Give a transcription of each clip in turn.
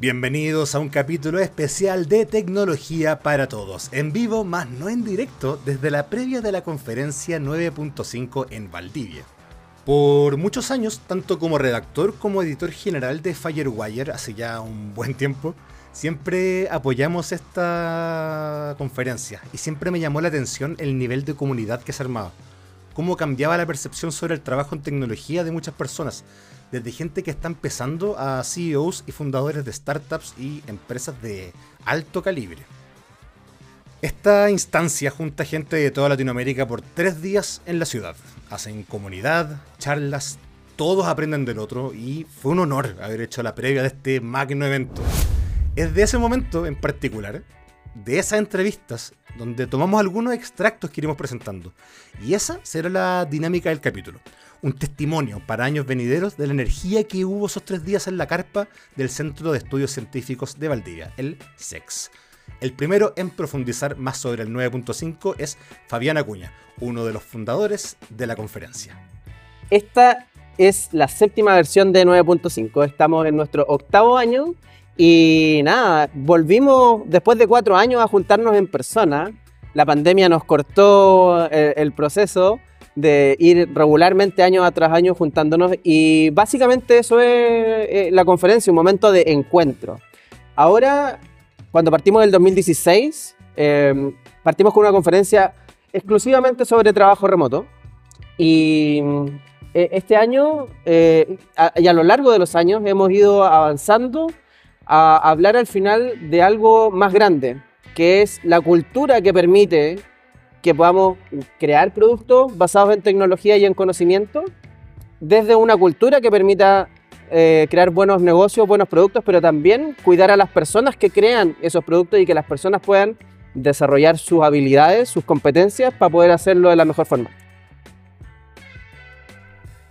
Bienvenidos a un capítulo especial de Tecnología para Todos, en vivo más no en directo desde la previa de la conferencia 9.5 en Valdivia. Por muchos años, tanto como redactor como editor general de Firewire, hace ya un buen tiempo, siempre apoyamos esta conferencia y siempre me llamó la atención el nivel de comunidad que se armaba. Cómo cambiaba la percepción sobre el trabajo en tecnología de muchas personas, desde gente que está empezando a CEOs y fundadores de startups y empresas de alto calibre. Esta instancia junta gente de toda Latinoamérica por tres días en la ciudad. Hacen comunidad, charlas, todos aprenden del otro y fue un honor haber hecho la previa de este magno evento. Es de ese momento en particular, de esas entrevistas, donde tomamos algunos extractos que iremos presentando. Y esa será la dinámica del capítulo un testimonio para años venideros de la energía que hubo esos tres días en la carpa del Centro de Estudios Científicos de Valdivia, el SEX. El primero en profundizar más sobre el 9.5 es Fabián Acuña, uno de los fundadores de la conferencia. Esta es la séptima versión de 9.5, estamos en nuestro octavo año y nada, volvimos después de cuatro años a juntarnos en persona. La pandemia nos cortó el, eh, el proceso, de ir regularmente año tras año juntándonos y básicamente eso es eh, la conferencia, un momento de encuentro. Ahora, cuando partimos del 2016, em, partimos con una conferencia exclusivamente sobre trabajo remoto y eh, este año eh, y a lo largo de los años hemos ido avanzando a hablar al final de algo más grande, que es la cultura que permite que podamos crear productos basados en tecnología y en conocimiento desde una cultura que permita eh, crear buenos negocios, buenos productos, pero también cuidar a las personas que crean esos productos y que las personas puedan desarrollar sus habilidades, sus competencias para poder hacerlo de la mejor forma.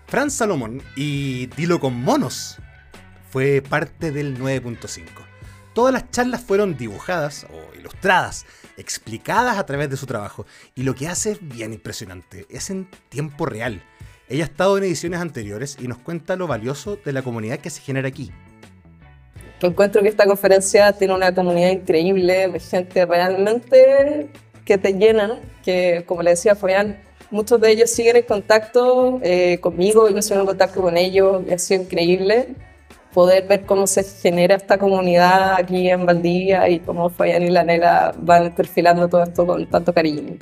Franz Salomón y Dilo con Monos fue parte del 9.5. Todas las charlas fueron dibujadas o ilustradas explicadas a través de su trabajo. Y lo que hace es bien impresionante, es en tiempo real. Ella ha estado en ediciones anteriores y nos cuenta lo valioso de la comunidad que se genera aquí. Encuentro que esta conferencia tiene una comunidad increíble, de gente realmente que te llena, que como le decía Fabián, muchos de ellos siguen en contacto eh, conmigo, yo sigo en contacto con ellos, ha sido increíble poder ver cómo se genera esta comunidad aquí en Valdivia y cómo Fabián y la Nela van perfilando todo esto con tanto cariño.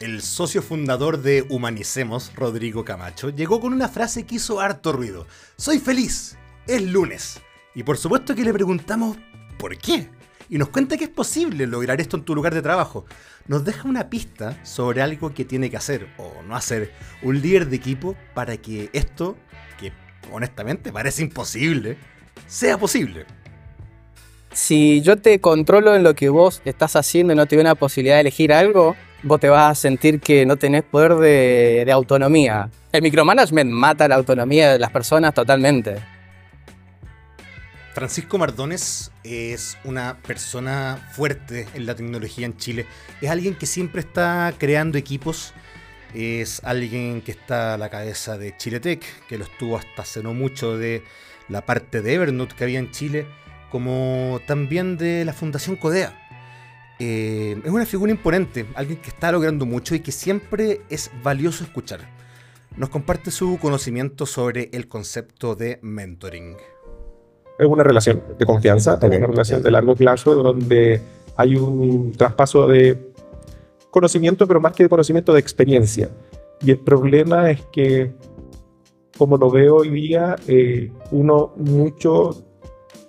El socio fundador de Humanicemos, Rodrigo Camacho, llegó con una frase que hizo harto ruido. Soy feliz, es lunes. Y por supuesto que le preguntamos ¿por qué? Y nos cuenta que es posible lograr esto en tu lugar de trabajo. Nos deja una pista sobre algo que tiene que hacer o no hacer un líder de equipo para que esto honestamente parece imposible, sea posible. Si yo te controlo en lo que vos estás haciendo y no te doy una posibilidad de elegir algo, vos te vas a sentir que no tenés poder de, de autonomía. El micromanagement mata la autonomía de las personas totalmente. Francisco Mardones es una persona fuerte en la tecnología en Chile. Es alguien que siempre está creando equipos es alguien que está a la cabeza de Chiletech, que lo estuvo hasta hace no mucho de la parte de Evernote que había en Chile, como también de la Fundación Codea. Eh, es una figura imponente, alguien que está logrando mucho y que siempre es valioso escuchar. Nos comparte su conocimiento sobre el concepto de mentoring. Es una relación de confianza, también una relación de largo plazo, donde hay un traspaso de conocimiento, pero más que de conocimiento, de experiencia. Y el problema es que, como lo veo hoy día, eh, uno mucho,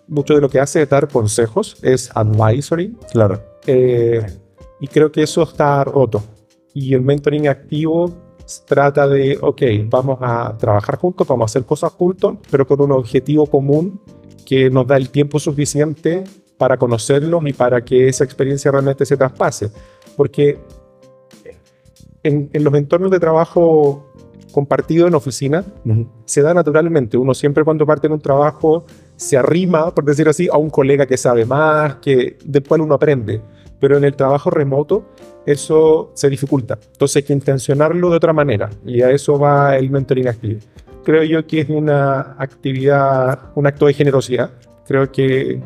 mucho de lo que hace es dar consejos, es advisory. Claro. Eh, y creo que eso está roto. Y el mentoring activo trata de, ok, vamos a trabajar juntos, vamos a hacer cosas juntos, pero con un objetivo común que nos da el tiempo suficiente para conocerlos y para que esa experiencia realmente se traspase porque en, los entornos de trabajo compartido en oficina se da naturalmente. Uno siempre cuando parte en un trabajo se arrima, por decir así, a un colega que sabe más, que del cual uno aprende. Pero en el trabajo remoto eso se dificulta. Entonces hay que intencionarlo de otra manera y a eso va el mentoring activo. Creo yo que es una actividad, un acto de generosidad Creo que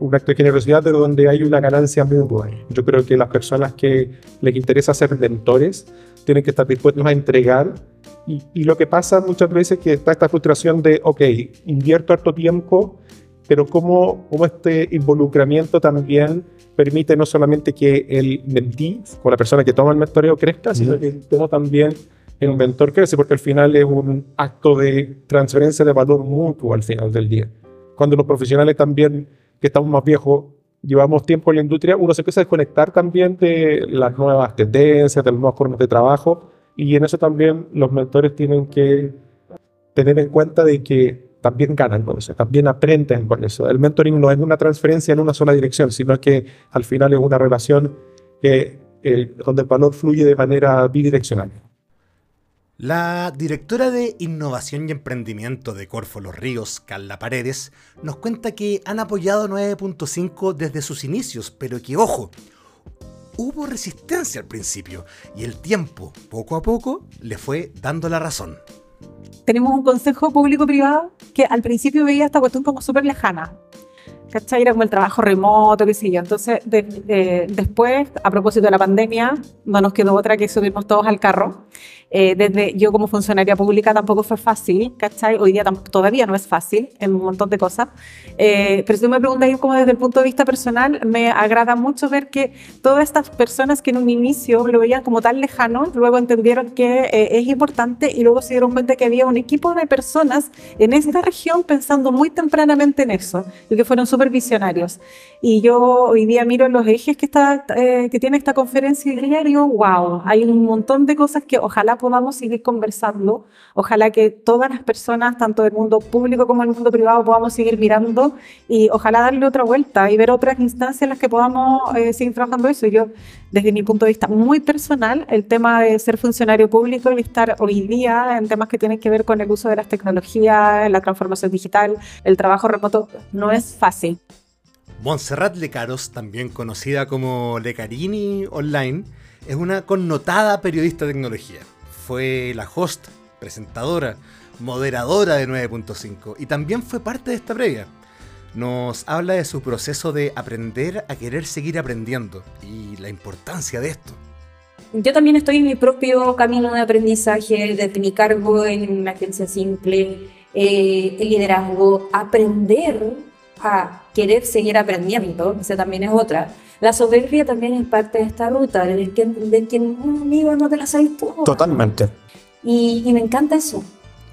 un acto de generosidad, pero donde hay una ganancia mutua. Yo creo que las personas que les interesa ser mentores tienen que estar dispuestos a entregar. Y, y lo que pasa muchas veces es que está esta frustración de, ok, invierto harto tiempo, pero cómo, cómo este involucramiento también permite no solamente que el mentí, o la persona que toma el mentoreo crezca, sino que también el mentor crece, porque al final es un acto de transferencia de valor mutuo al final del día. Cuando los profesionales también que estamos más viejos, llevamos tiempo en la industria, uno se empieza a desconectar también de las nuevas tendencias, de las nuevas formas de trabajo, y en eso también los mentores tienen que tener en cuenta de que también ganan con eso, también aprenden con eso. El mentoring no es una transferencia en una sola dirección, sino que al final es una relación que, eh, donde el valor fluye de manera bidireccional. La directora de Innovación y Emprendimiento de Corfo Los Ríos, Carla Paredes, nos cuenta que han apoyado 9.5 desde sus inicios, pero que, ojo, hubo resistencia al principio y el tiempo, poco a poco, le fue dando la razón. Tenemos un consejo público-privado que al principio veía esta cuestión como súper lejana. ¿Cachai? Era como el trabajo remoto, qué sé yo. Entonces, de, eh, después, a propósito de la pandemia, no nos quedó otra que subirnos todos al carro eh, desde yo como funcionaria pública tampoco fue fácil, ¿cachai? Hoy día todavía no es fácil en un montón de cosas. Eh, pero si me preguntas como desde el punto de vista personal, me agrada mucho ver que todas estas personas que en un inicio lo veían como tan lejano, luego entendieron que eh, es importante y luego se dieron cuenta que había un equipo de personas en esta región pensando muy tempranamente en eso y que fueron súper visionarios. Y yo hoy día miro los ejes que, está, que tiene esta conferencia y digo, wow, hay un montón de cosas que ojalá podamos seguir conversando. Ojalá que todas las personas, tanto del mundo público como del mundo privado, podamos seguir mirando y ojalá darle otra vuelta y ver otras instancias en las que podamos eh, seguir trabajando eso. Yo, desde mi punto de vista muy personal, el tema de ser funcionario público y estar hoy día en temas que tienen que ver con el uso de las tecnologías, la transformación digital, el trabajo remoto, no es fácil. Montserrat Lecaros, también conocida como Lecarini Online, es una connotada periodista de tecnología fue la host, presentadora, moderadora de 9.5 y también fue parte de esta previa. Nos habla de su proceso de aprender a querer seguir aprendiendo y la importancia de esto. Yo también estoy en mi propio camino de aprendizaje, desde mi cargo en una agencia simple, eh, el liderazgo, aprender a querer seguir aprendiendo, esa también es otra la soberbia también es parte de esta ruta, de que, de que un amigo no te la sabes todo. Totalmente. Y, y, me encanta eso.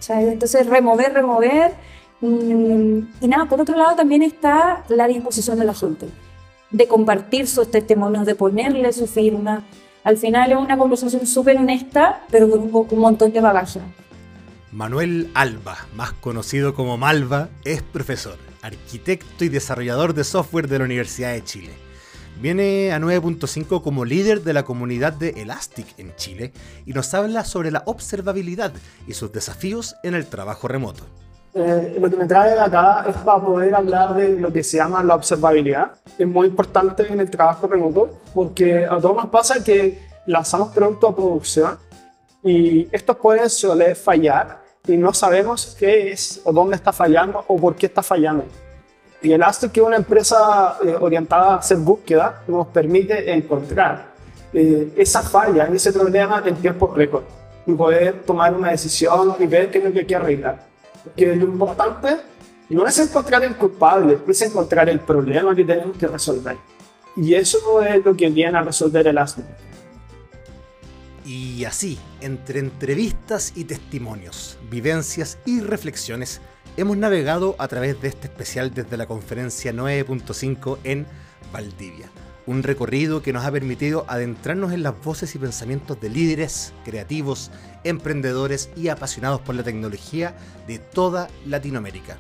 Entonces, remover, remover. Mm, y nada, por otro lado también está la disposición de la gente, de compartir sus testimonios, de ponerle su firma. Al final es una conversación súper honesta, pero con un, un montón de bagaje. Manuel Alba, más conocido como Malva, es profesor, arquitecto y desarrollador de software de la Universidad de Chile Viene a 9.5 como líder de la comunidad de Elastic en Chile y nos habla sobre la observabilidad y sus desafíos en el trabajo remoto. Eh, lo que me trae acá es para poder hablar de lo que se llama la observabilidad. Es muy importante en el trabajo remoto porque a todos nos pasa que lanzamos productos a producción y estos pueden suele fallar y no sabemos qué es o dónde está fallando o por qué está fallando. Y el Astro, que es una empresa eh, orientada a hacer búsqueda, nos permite encontrar eh, esa falla, ese problema en tiempo récord y poder tomar una decisión y ver qué es lo que hay que arreglar. Porque lo importante no es encontrar el culpable, es encontrar el problema que tenemos que resolver. Y eso es lo que viene a resolver el Astro. Y así, entre entrevistas y testimonios, vivencias y reflexiones, hemos navegado a través de este especial desde la conferencia 9.5 en Valdivia. Un recorrido que nos ha permitido adentrarnos en las voces y pensamientos de líderes, creativos, emprendedores y apasionados por la tecnología de toda Latinoamérica.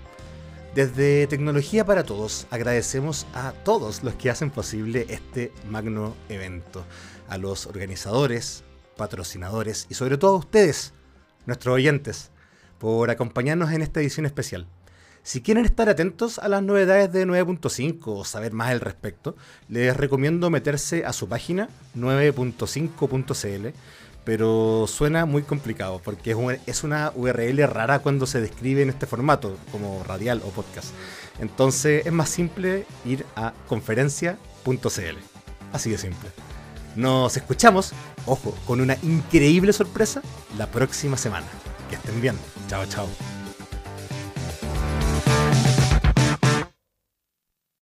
Desde Tecnología para Todos agradecemos a todos los que hacen posible este magno evento, a los organizadores, patrocinadores y sobre todo a ustedes, nuestros oyentes, por acompañarnos en esta edición especial. Si quieren estar atentos a las novedades de 9.5 o saber más al respecto, les recomiendo meterse a su página 9.5.cl, pero suena muy complicado porque es, un- es una URL rara cuando se describe en este formato, como radial o podcast. Entonces es más simple ir a conferencia.cl. Así de simple. Nos escuchamos, ojo, con una increíble sorpresa la próxima semana. Que estén bien. Chao, chao.